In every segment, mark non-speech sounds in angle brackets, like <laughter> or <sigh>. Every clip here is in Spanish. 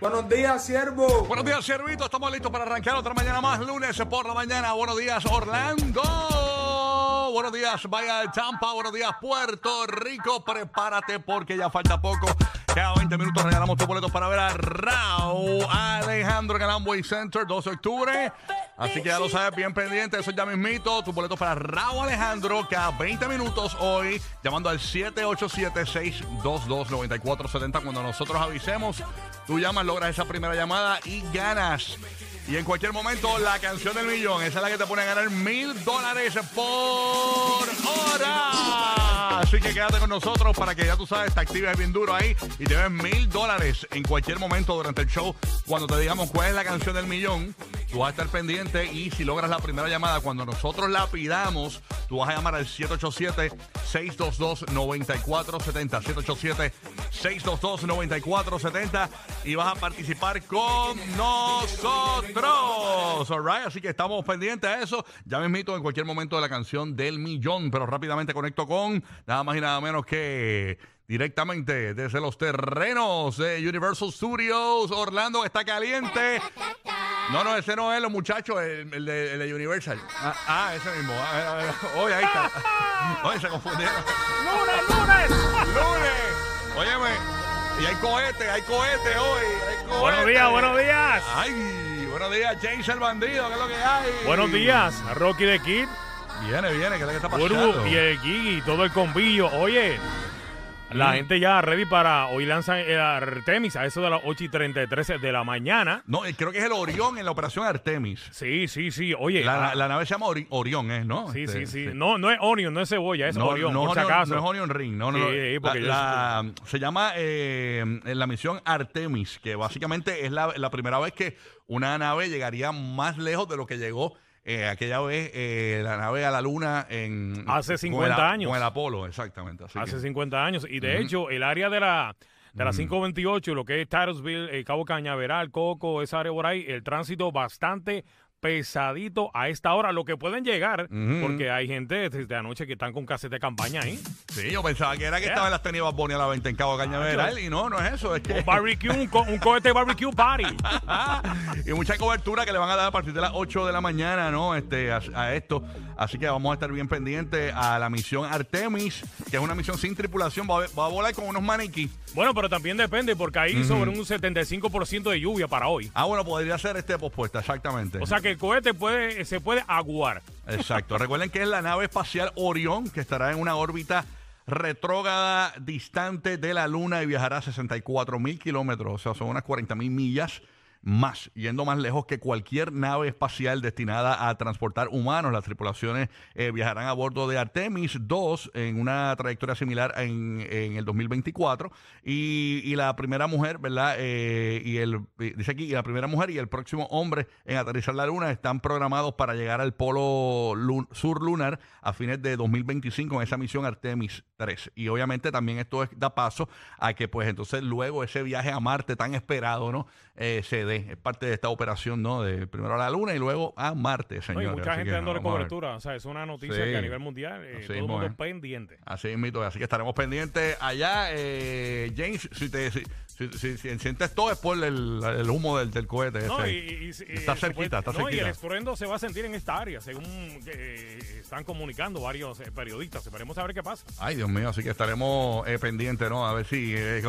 Buenos días, siervo. Buenos días, Servito. Estamos listos para arrancar otra mañana más, lunes por la mañana. Buenos días, Orlando. Buenos días, vaya Tampa. Buenos días, Puerto Rico. Prepárate porque ya falta poco. Cada 20 minutos regalamos tus boletos para ver a Raúl Alejandro en el Amway Center, 12 de octubre. Así que ya lo sabes, bien pendiente. Eso ya mismito. Tus boletos para Raúl Alejandro cada 20 minutos hoy, llamando al 787-622-9470. Cuando nosotros avisemos, tú llamas, logras esa primera llamada y ganas. Y en cualquier momento, la canción del millón. Esa es la que te pone a ganar mil dólares por hora. Así que quédate con nosotros para que ya tú sabes, te actives bien duro ahí y te ves mil dólares en cualquier momento durante el show. Cuando te digamos cuál es la canción del millón, tú vas a estar pendiente y si logras la primera llamada, cuando nosotros la pidamos, tú vas a llamar al 787-622-9470. 787-622-9470 y vas a participar con nosotros. All right, así que estamos pendientes a eso. Ya me invito en cualquier momento de la canción del millón, pero rápidamente conecto con nada más y nada menos que directamente desde los terrenos de Universal Studios. Orlando está caliente. No, no, ese no es los muchachos, el, el de, el de Universal. Ah, ah, ese mismo. Ah, a ver, a ver. Oye, ahí está. <laughs> Oye, se confundieron. ¡Lunes, lunes! ¡Lunes! Óyeme, y hay cohete, hay cohete hoy. Hay cohete. Buenos días, buenos días. Ay, buenos días, James el bandido, ¿qué es lo que hay? Buenos días, Rocky de Kid, Viene, viene, ¿qué es lo que está pasando? Burbu y el Gigi todo el combillo. Oye, la gente ya ready para hoy lanzan el Artemis a eso de las 8 y 33 de la mañana. No, eh, creo que es el Orión en la operación Artemis. Sí, sí, sí. Oye, La, ah, la nave se llama Ori- Orión, ¿eh? ¿no? sí, Este, sí, sí. No, no es Onion, no es cebolla, es No, Orión, no, por si Onion- acaso. no es Onion Ring, no, no. Sí, no. sí, porque La- se llama eh, la misión Artemis, que básicamente es la, la primera vez que una nave llegaría más lejos de lo que llegó eh, aquella vez eh, la nave a la luna en Hace con 50 el- años. Con el Apolo, exactamente. así Hace que- 50 años. Y de hecho, el área de la, de la 528, lo que es Titusville, eh, Cabo Cañaveral, Coco, esa área por ahí, el tránsito bastante pesadito a esta hora, lo que pueden llegar, porque hay gente desde anoche que están con casete de campaña ahí. Sí, yo pensaba que era que Yeah. estaban las tenis Bunny a la venta en Cabo Cañaveral yo- y no, no es eso, es que Un barbecue, un, co- un cohete barbecue party. <laughs> y mucha cobertura que le van a dar a partir de las 8 de la mañana, ¿no? Este, a, a esto. Así que vamos a estar bien pendientes a la misión Artemis, que es una misión sin tripulación. Va a, va a volar con unos maniquí. Bueno, pero también depende, porque hay sobre un 75% de lluvia para hoy. Ah, bueno, podría ser este pospuesta, exactamente. O sea que el cohete puede, se puede aguar. Exacto. Recuerden que es la nave espacial Orión, que estará en una órbita retrógrada distante de la Luna y viajará a 64 mil kilómetros, o sea, son unas 40 mil millas más, yendo más lejos que cualquier nave espacial destinada a transportar humanos. Las tripulaciones eh, viajarán a bordo de Artemis 2 en una trayectoria similar en, en el 2024. Y, y la primera mujer, ¿verdad? Eh, y el, y dice aquí, y la primera mujer y el próximo hombre en aterrizar la Luna están programados para llegar al polo sur lunar a fines de 2025 en esa misión Artemis 3. Y obviamente también esto es- da paso a que pues entonces luego ese viaje a Marte tan esperado, ¿no? Eh, se dé. Es parte de esta operación, ¿no? De primero a la Luna y luego a Marte. Y mucha Así gente que, dándole cobertura. O sea, es una noticia Sí. que a nivel mundial eh, todo el mundo es. es pendiente. Así mismo, así que estaremos pendientes allá. Eh, James, si te si, si- si- si sientes todo es por el, el humo del, del cohete. No, ese. y, y- y- está eh, cerquita, puede- está no, y el cerquita. estruendo se va a sentir en esta área, según eh, están comunicando varios eh, periodistas. Esperemos a ver qué pasa. Ay, Dios mío, así que estaremos eh, pendientes, ¿no? A ver si... eh,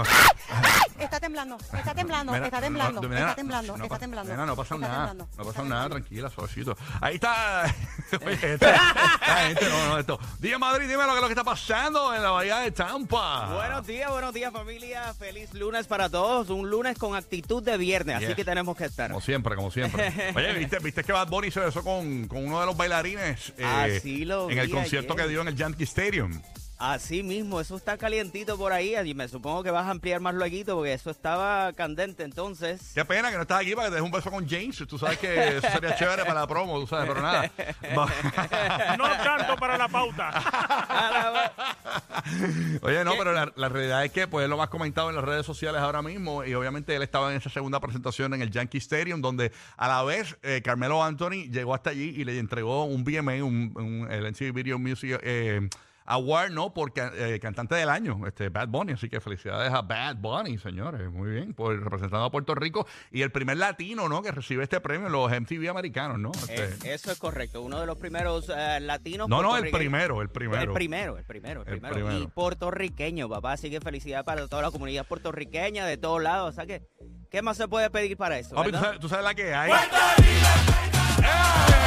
Está temblando, está temblando, Mira, está temblando, no, está temblando. Temblando, No está pa- temblando. nena, no pasa está nada. temblando, no está pasa nada, tranquila, suavecito. Ahí está. <laughs> Oye, esta, esta gente, no, no, esto. Día Madrid, dime lo que, lo que está pasando en la bahía de Tampa. Buenos días, buenos días familia. Feliz lunes para todos. Un lunes con actitud de viernes, así que tenemos que estar. Como siempre, como siempre. <laughs> Oye, ¿viste, viste que Bad Bunny se besó con, con uno de los bailarines eh, Así lo en el concierto ayer. que dio en el Yankee Stadium? Así mismo, eso está calientito por ahí. Y me supongo que vas a ampliar más luego porque eso estaba candente entonces. Qué pena que no estás aquí para que te des un beso con James. Tú sabes que eso <laughs> sería chévere para la promo, tú sabes, pero nada. <laughs> No tanto para la pauta. <laughs> Oye, no, pero la, la realidad es que pues él lo más comentado en las redes sociales ahora mismo y obviamente él estaba en esa segunda presentación en el Yankee Stadium donde a la vez eh, Carmelo Anthony llegó hasta allí y le entregó un BMA, un, un- el Video Music eh, Award, ¿no? Por eh, cantante del año, este Bad Bunny. Así que felicidades a Bad Bunny, señores. Muy bien, por representando a Puerto Rico y el primer latino, ¿no? Que recibe este premio en los MTV americanos, ¿no? Eh, Este- eso es correcto. Uno de los primeros eh, latinos. no, no, el primero, el primero. El primero, el primero, el El primero. primero. Y puertorriqueño, papá. Así que felicidad para toda la comunidad puertorriqueña de todos lados. O sea que, ¿qué más se puede pedir para eso? Papi, ¿tú sabes, tú sabes la que hay. Eso.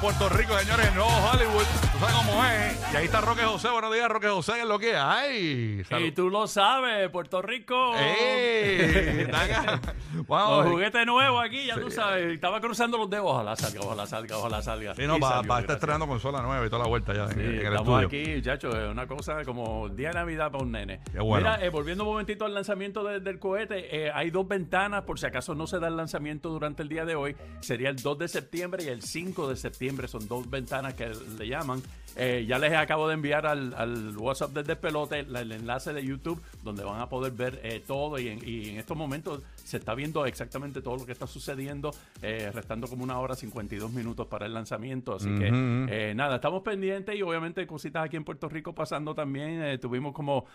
Puerto Rico, señores, Nuevo Hollywood. Tú sabes cómo es. Y ahí está Roque José. Buenos días, Roque José. ¿Qué es lo que hay? Salud. Y tú lo sabes, Puerto Rico. ¡Ey! <laughs> Vamos. juguete nuevo aquí, ya Sí. tú sabes. Estaba cruzando los dedos. Ojalá salga, ojalá salga, ojalá salga. Sí, no, Y va, a estar estrenando consola nueva y toda la vuelta ya en, Sí, en el estamos estudio. aquí, muchachos, es una cosa como día de Navidad para un nene. Qué bueno. Mira, eh, volviendo un momentito al lanzamiento de- del cohete, eh, hay dos ventanas, por si acaso no se da el lanzamiento durante el día de hoy, sería el 2 de septiembre y el 5 de septiembre, son dos ventanas que le llaman. Eh, ya les acabo de enviar al, al WhatsApp del despelote el enlace de YouTube donde van a poder ver eh, todo y en, y en estos momentos se está viendo exactamente todo lo que está sucediendo, eh, restando como una hora 52 minutos para el lanzamiento, así que nada, estamos pendientes y obviamente cositas aquí en Puerto Rico pasando también. Tuvimos como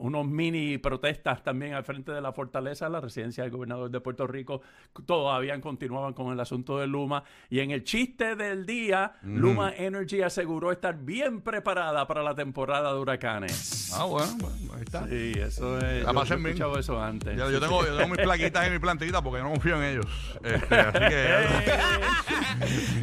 unos mini protestas también al frente de la fortaleza, la residencia del gobernador de Puerto Rico. Todavía continuaban con el asunto de Luma. Y en el chiste del día, Luma Energy aseguró estar bien preparada para la temporada de huracanes. Ah, bueno, bueno, ahí está. Sí, eso es. La yo- he escuchado eso antes. Ya, yo, tengo, sí. yo tengo mis plaquitas en mi plantita porque no confío en ellos. Este, así que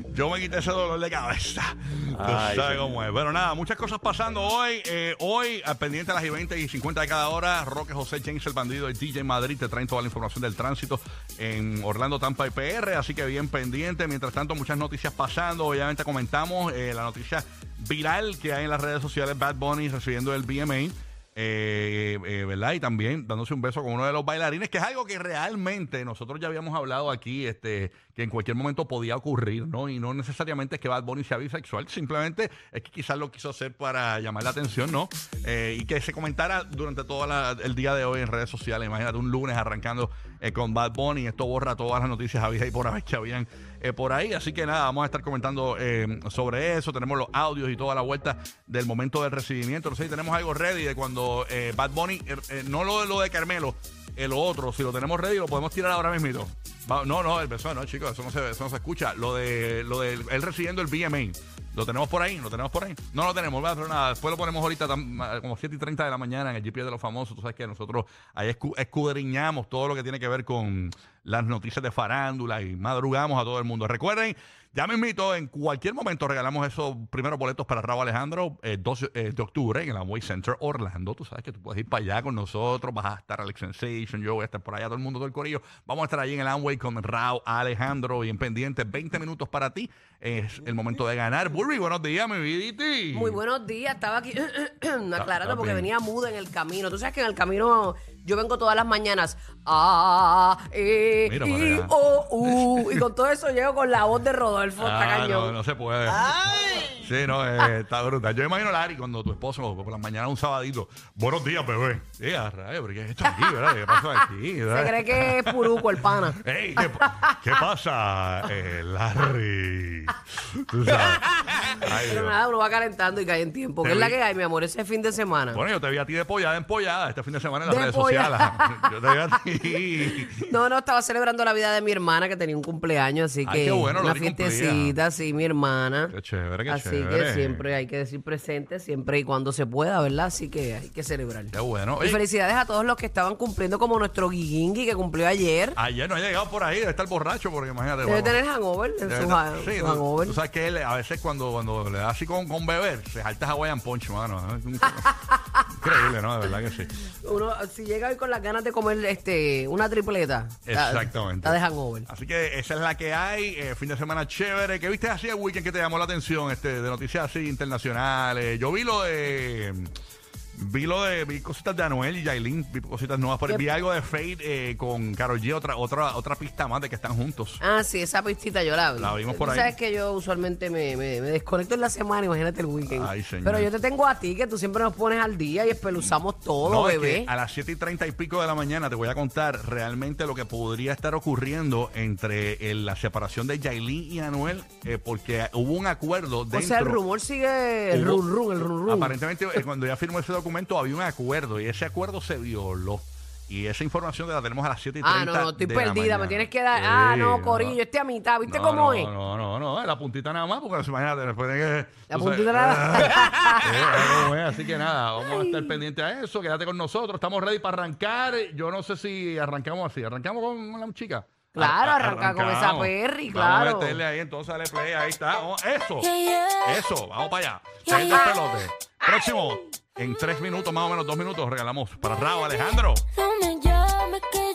<laughs> yo me quité ese dolor de cabeza. Tú Ay, sabes cómo es. Pero nada, muchas cosas pasando hoy. Eh, hoy, al pendiente a las y 20 y 50 de cada hora, Roque José, James el Bandido y DJ Madrid te traen toda la información del tránsito en Orlando, Tampa y PR. Así que bien pendiente. Mientras tanto, muchas noticias pasando. Obviamente comentamos eh, la noticia viral que hay en las redes sociales Bad Bunny recibiendo el BMA. Eh, eh, ¿verdad? Y también dándose un beso con uno de los bailarines, que es algo que realmente nosotros ya habíamos hablado aquí, este, que en cualquier momento podía ocurrir, ¿no? Y no necesariamente es que Bad Bunny sea bisexual, simplemente es que quizás lo quiso hacer para llamar la atención, ¿no? Eh, y que se comentara durante todo el día de hoy en redes sociales. Imagínate un lunes arrancando eh, con Bad Bunny, esto borra todas las noticias habidas y por haber que habían eh, por ahí. Así que nada, vamos a estar comentando eh, sobre eso. Tenemos los audios y toda la vuelta del momento del recibimiento. No sé si tenemos algo ready de cuando Bad Bunny, no lo de lo de Carmelo, el otro, si lo tenemos ready, lo podemos tirar ahora mismito. Va- no, no, el beso, no, chicos, eso no se, eso no se escucha. Lo de lo de él recibiendo el BMA. ¿Lo tenemos por ahí? ¿Lo tenemos por ahí? No lo tenemos, ¿verdad? pero nada. Después lo ponemos ahorita como 7 y 30 de la mañana en el GPS de los famosos. Tú sabes que nosotros ahí escu- escudriñamos todo lo que tiene que ver con las noticias de farándula y madrugamos a todo el mundo. Recuerden, ya me invito, en cualquier momento regalamos esos primeros boletos para Raúl Alejandro, el 12 eh, de octubre en el Amway Center Orlando. Tú sabes que tú puedes ir para allá con nosotros, vas a estar Alex Sensation, yo voy a estar por allá, todo el mundo, todo el corillo. Vamos a estar allí en el Amway con Raúl Alejandro, bien pendiente, 20 minutos para ti. Es el momento de ganar. Burby, buenos días, mi viditi. Muy buenos días, estaba aquí <clears throat> aclarando porque venía muda en el camino. Tú sabes que en el camino yo vengo todas las mañanas. Ah, eh, Mira y, oh, uh, y con todo eso llego con la voz de Rodolfo. está Ah, cañón. no, no se puede. Sí, no, eh, <laughs> está brutal. Yo imagino a Larry cuando tu esposo por la mañana un sabadito. Buenos días, bebé. Sí, a rayos, pero ¿qué es esto aquí, <laughs> verdad? ¿Qué pasa aquí? Se verdad? cree que es puruco el pana. <laughs> Ey, ¿qué, pa- qué pasa, eh, Larry? Tú sabes. Ay, Pero Dios. nada, uno va calentando y cae en tiempo. ¿Qué es la que hay, mi amor? Ese fin de semana. Bueno, yo te vi a ti de pollada empollada este fin de semana en las De redes pollada. sociales. Yo te vi a ti. No, no, estaba celebrando la vida de mi hermana que tenía un cumpleaños, así Ay, que qué bueno, una Lori cumplía. fiestecita, sí, mi hermana. Qué chévere, qué así chévere. que siempre hay que decir presente, siempre y cuando se pueda, ¿verdad? Así que hay que celebrar. Qué bueno. Y Oye, felicidades a todos los que estaban cumpliendo, como nuestro Guiguingui que cumplió ayer. ayer no ha llegado por ahí, debe estar borracho, porque imagínate. Debe bueno, tener hangover, en debe su, estar- ha- sí, su tú- hangover. Tú sabes que él, a veces cuando, cuando le da así con, con beber, se salta Hawaiian Punch, mano. <laughs> Increíble, ¿no? De verdad que sí. Uno, si llega hoy con las ganas de comer este una tripleta, Exactamente. Está de hangover. Así que esa es la que hay. eh, fin de semana chévere. ¿Qué viste así el weekend que te llamó la atención este, de noticias así internacionales? Yo vi lo de. Vi lo de. Vi cositas de Anuel y Yailin. Vi cositas nuevas. Pero ¿Qué? vi algo de Fate eh, con Karol G. Otra, otra, otra pista más de que están juntos. Ah, sí, esa pistita yo la vi. La vimos por Tú ahí. sabes que yo usualmente me, me- me desconecto en la semana, imagínate el weekend. Ay, señor. Pero yo te tengo a ti, que tú siempre nos pones al día y espeluzamos todo, No, es bebé. que a las 7 y 30 y pico de la mañana te voy a contar realmente lo que podría estar ocurriendo entre el- la separación de Yailin y Anuel, eh, porque hubo un acuerdo O dentro. sea, el rumor sigue el run run, el run run. Aparentemente, eh, cuando ya firmó ese documento, había un acuerdo y ese acuerdo se violó. Y esa información la tenemos a las 7 y 30 Ah, no, no, estoy de la perdida, mañana. me tienes que dar. Sí, ah, no, Corillo, este a mitad, ¿viste no, cómo no, es? No, no, no, la puntita nada más, porque imagínate, después de que. La tú sabes- puntita nada <laughs> Sí, es, Así que nada, vamos a estar pendientes a eso. Quédate con nosotros, estamos ready para arrancar. Yo no sé si arrancamos así. ¿Arrancamos con la chica? Claro, Ar- arranca con esa. Perry, Vamos a claro. meterle ahí, entonces dale play, ahí está. Vamos, eso. Yeah, yeah. Eso, vamos para allá. Yeah, Seis yeah. pelote. Próximo, en tres minutos, más o menos dos minutos, regalamos para Raúl Alejandro. No me que yo